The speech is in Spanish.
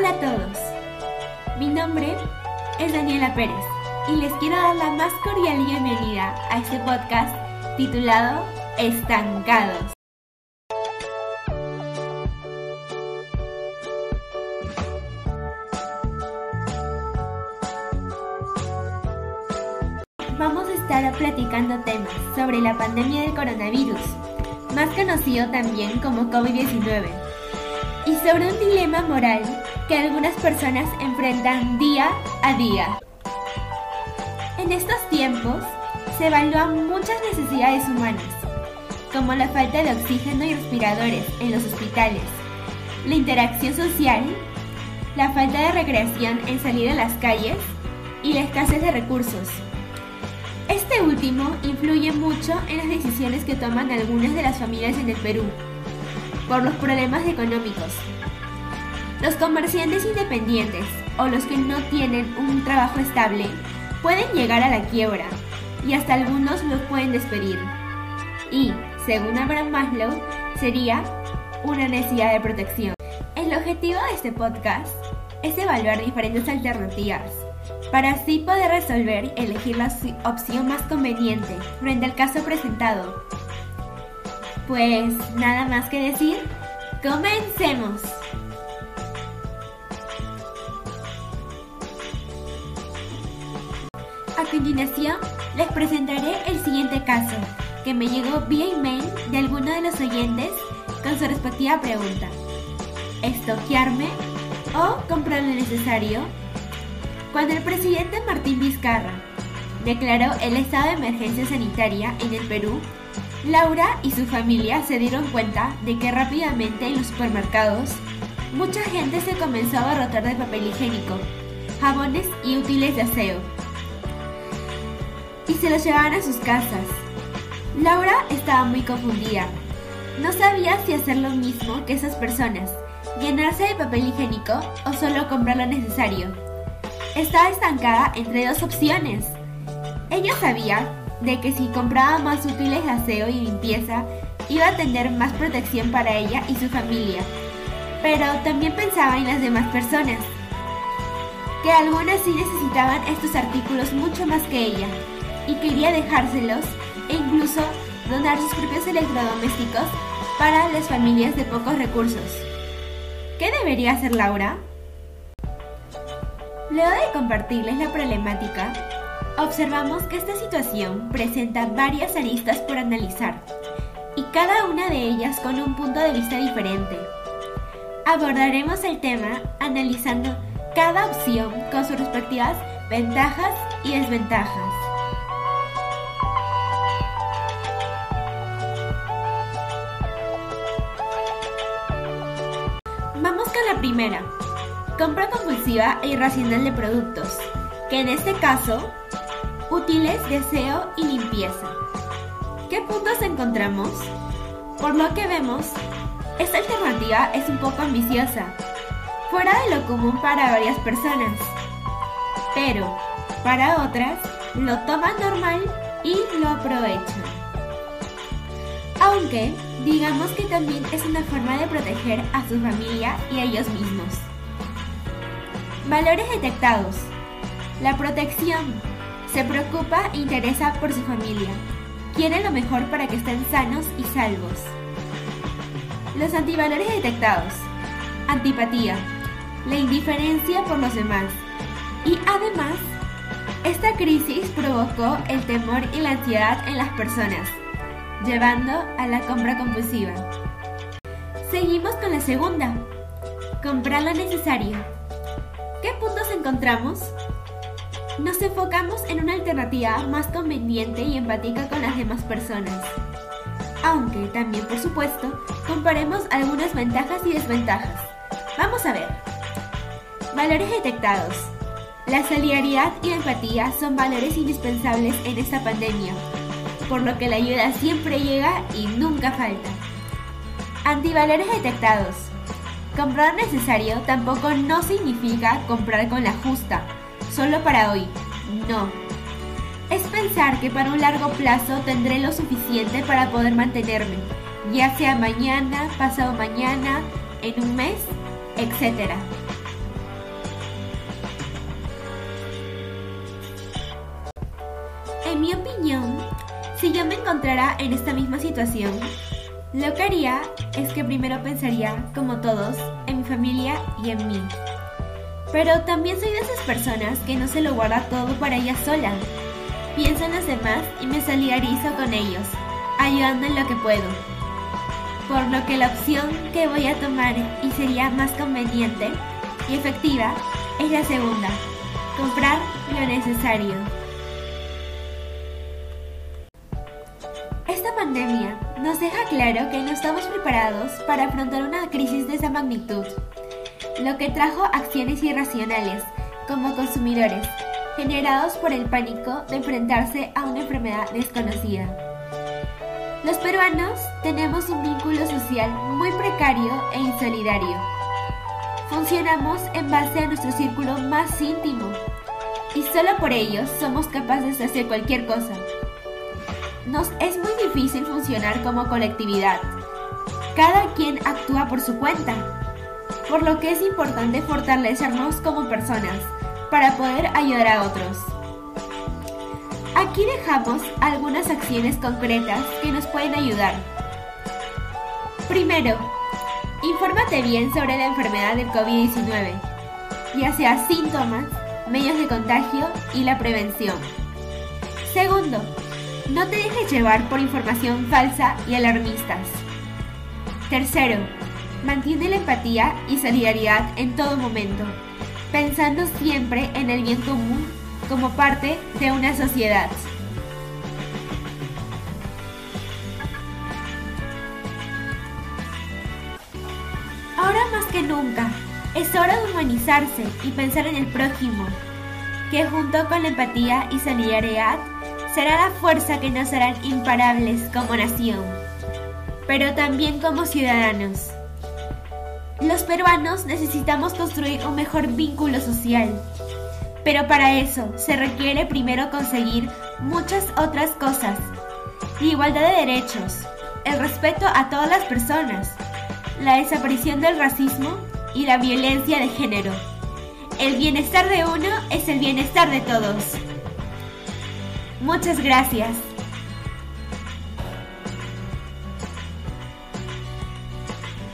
Hola a todos, mi nombre es Daniela Pérez y les quiero dar la más cordial bienvenida a este podcast titulado Estancados. Vamos a estar platicando temas sobre la pandemia del coronavirus, más conocido también como COVID-19, y sobre un dilema moral que algunas personas enfrentan día a día. En estos tiempos se evalúan muchas necesidades humanas, como la falta de oxígeno y respiradores en los hospitales, la interacción social, la falta de recreación en salir a las calles y la escasez de recursos. Este último influye mucho en las decisiones que toman algunas de las familias en el Perú, por los problemas económicos. Los comerciantes independientes o los que no tienen un trabajo estable pueden llegar a la quiebra y hasta algunos los pueden despedir. Y, según Abraham Maslow, sería una necesidad de protección. El objetivo de este podcast es evaluar diferentes alternativas para así poder resolver y elegir la opción más conveniente frente al caso presentado. Pues nada más que decir, comencemos. Continuación, les presentaré el siguiente caso, que me llegó vía email de alguno de los oyentes con su respectiva pregunta. ¿Estoquearme o comprar lo necesario? Cuando el presidente Martín Vizcarra declaró el estado de emergencia sanitaria en el Perú, Laura y su familia se dieron cuenta de que rápidamente en los supermercados mucha gente se comenzó a abarrotar de papel higiénico, jabones y útiles de aseo. Y se los llevaban a sus casas. Laura estaba muy confundida. No sabía si hacer lo mismo que esas personas, llenarse de papel higiénico o solo comprar lo necesario estaba estancada entre dos opciones. Ella sabía de que si compraba más útiles de aseo y limpieza, iba a tener más protección para ella y su familia. Pero también pensaba en las demás personas, que algunas sí necesitaban estos artículos mucho más que ella, y quería dejárselos e incluso donar sus propios electrodomésticos para las familias de pocos recursos. ¿Qué debería hacer Laura? Luego de compartirles la problemática, observamos que esta situación presenta varias aristas por analizar, y cada una de ellas con un punto de vista diferente. Abordaremos el tema analizando cada opción con sus respectivas ventajas y desventajas. Primera, compra compulsiva e irracional de productos, que en este caso, útiles de aseo y limpieza. ¿Qué puntos encontramos? Por lo que vemos, esta alternativa es un poco ambiciosa, fuera de lo común para varias personas, pero para otras lo toman normal y lo aprovechan. Aunque digamos que también es una forma de proteger a su familia y a ellos mismos. Valores detectados. La protección. Se preocupa e interesa por su familia. Quiere lo mejor para que estén sanos y salvos. Los antivalores detectados. Antipatía. La indiferencia por los demás. Y además, esta crisis provocó el temor y la ansiedad en las personas, llevando a la compra compulsiva. Seguimos con la segunda. Comprar lo necesario. ¿Qué puntos encontramos? Nos enfocamos en una alternativa más conveniente y empática con las demás personas. Aunque también, por supuesto, comparemos algunas ventajas y desventajas. Vamos a ver. Valores detectados. La solidaridad y empatía son valores indispensables en esta pandemia, por lo que la ayuda siempre llega y nunca falta. Antivalores detectados. Comprar necesario tampoco no significa comprar con la justa, solo para hoy, no. Es pensar que para un largo plazo tendré lo suficiente para poder mantenerme, ya sea mañana, pasado mañana, en un mes, etc. En mi opinión, si yo me encontrara en esta misma situación, lo que haría es que primero pensaría, como todos, en mi familia y en mí. Pero también soy de esas personas que no se lo guarda todo para ella sola. Pienso en los demás y me solidarizo con ellos, ayudando en lo que puedo. Por lo que la opción que voy a tomar y sería más conveniente y efectiva es la segunda, comprar lo necesario. Esta pandemia nos deja claro que no estamos preparados para afrontar una crisis de esa magnitud, lo que trajo acciones irracionales como consumidores, generados por el pánico de enfrentarse a una enfermedad desconocida. Los peruanos tenemos un vínculo social muy precario e insolidario. Funcionamos en base a nuestro círculo más íntimo y solo por ello somos capaces de hacer cualquier cosa. Nos es muy difícil funcionar como colectividad. Cada quien actúa por su cuenta, por lo que es importante fortalecernos como personas para poder ayudar a otros. Aquí dejamos algunas acciones concretas que nos pueden ayudar. Primero, infórmate bien sobre la enfermedad del COVID-19, ya sea síntomas, medios de contagio y la prevención. Segundo, no te dejes llevar por información falsa y alarmistas. Tercero, mantiene la empatía y solidaridad en todo momento, pensando siempre en el bien común como parte de una sociedad. Ahora más que nunca, es hora de humanizarse y pensar en el prójimo, que junto con la empatía y solidaridad será la fuerza que nos harán imparables como nación, pero también como ciudadanos. Los peruanos necesitamos construir un mejor vínculo social, pero para eso se requiere primero conseguir muchas otras cosas. Igualdad de derechos, el respeto a todas las personas, la desaparición del racismo y la violencia de género. El bienestar de uno es el bienestar de todos. Muchas gracias.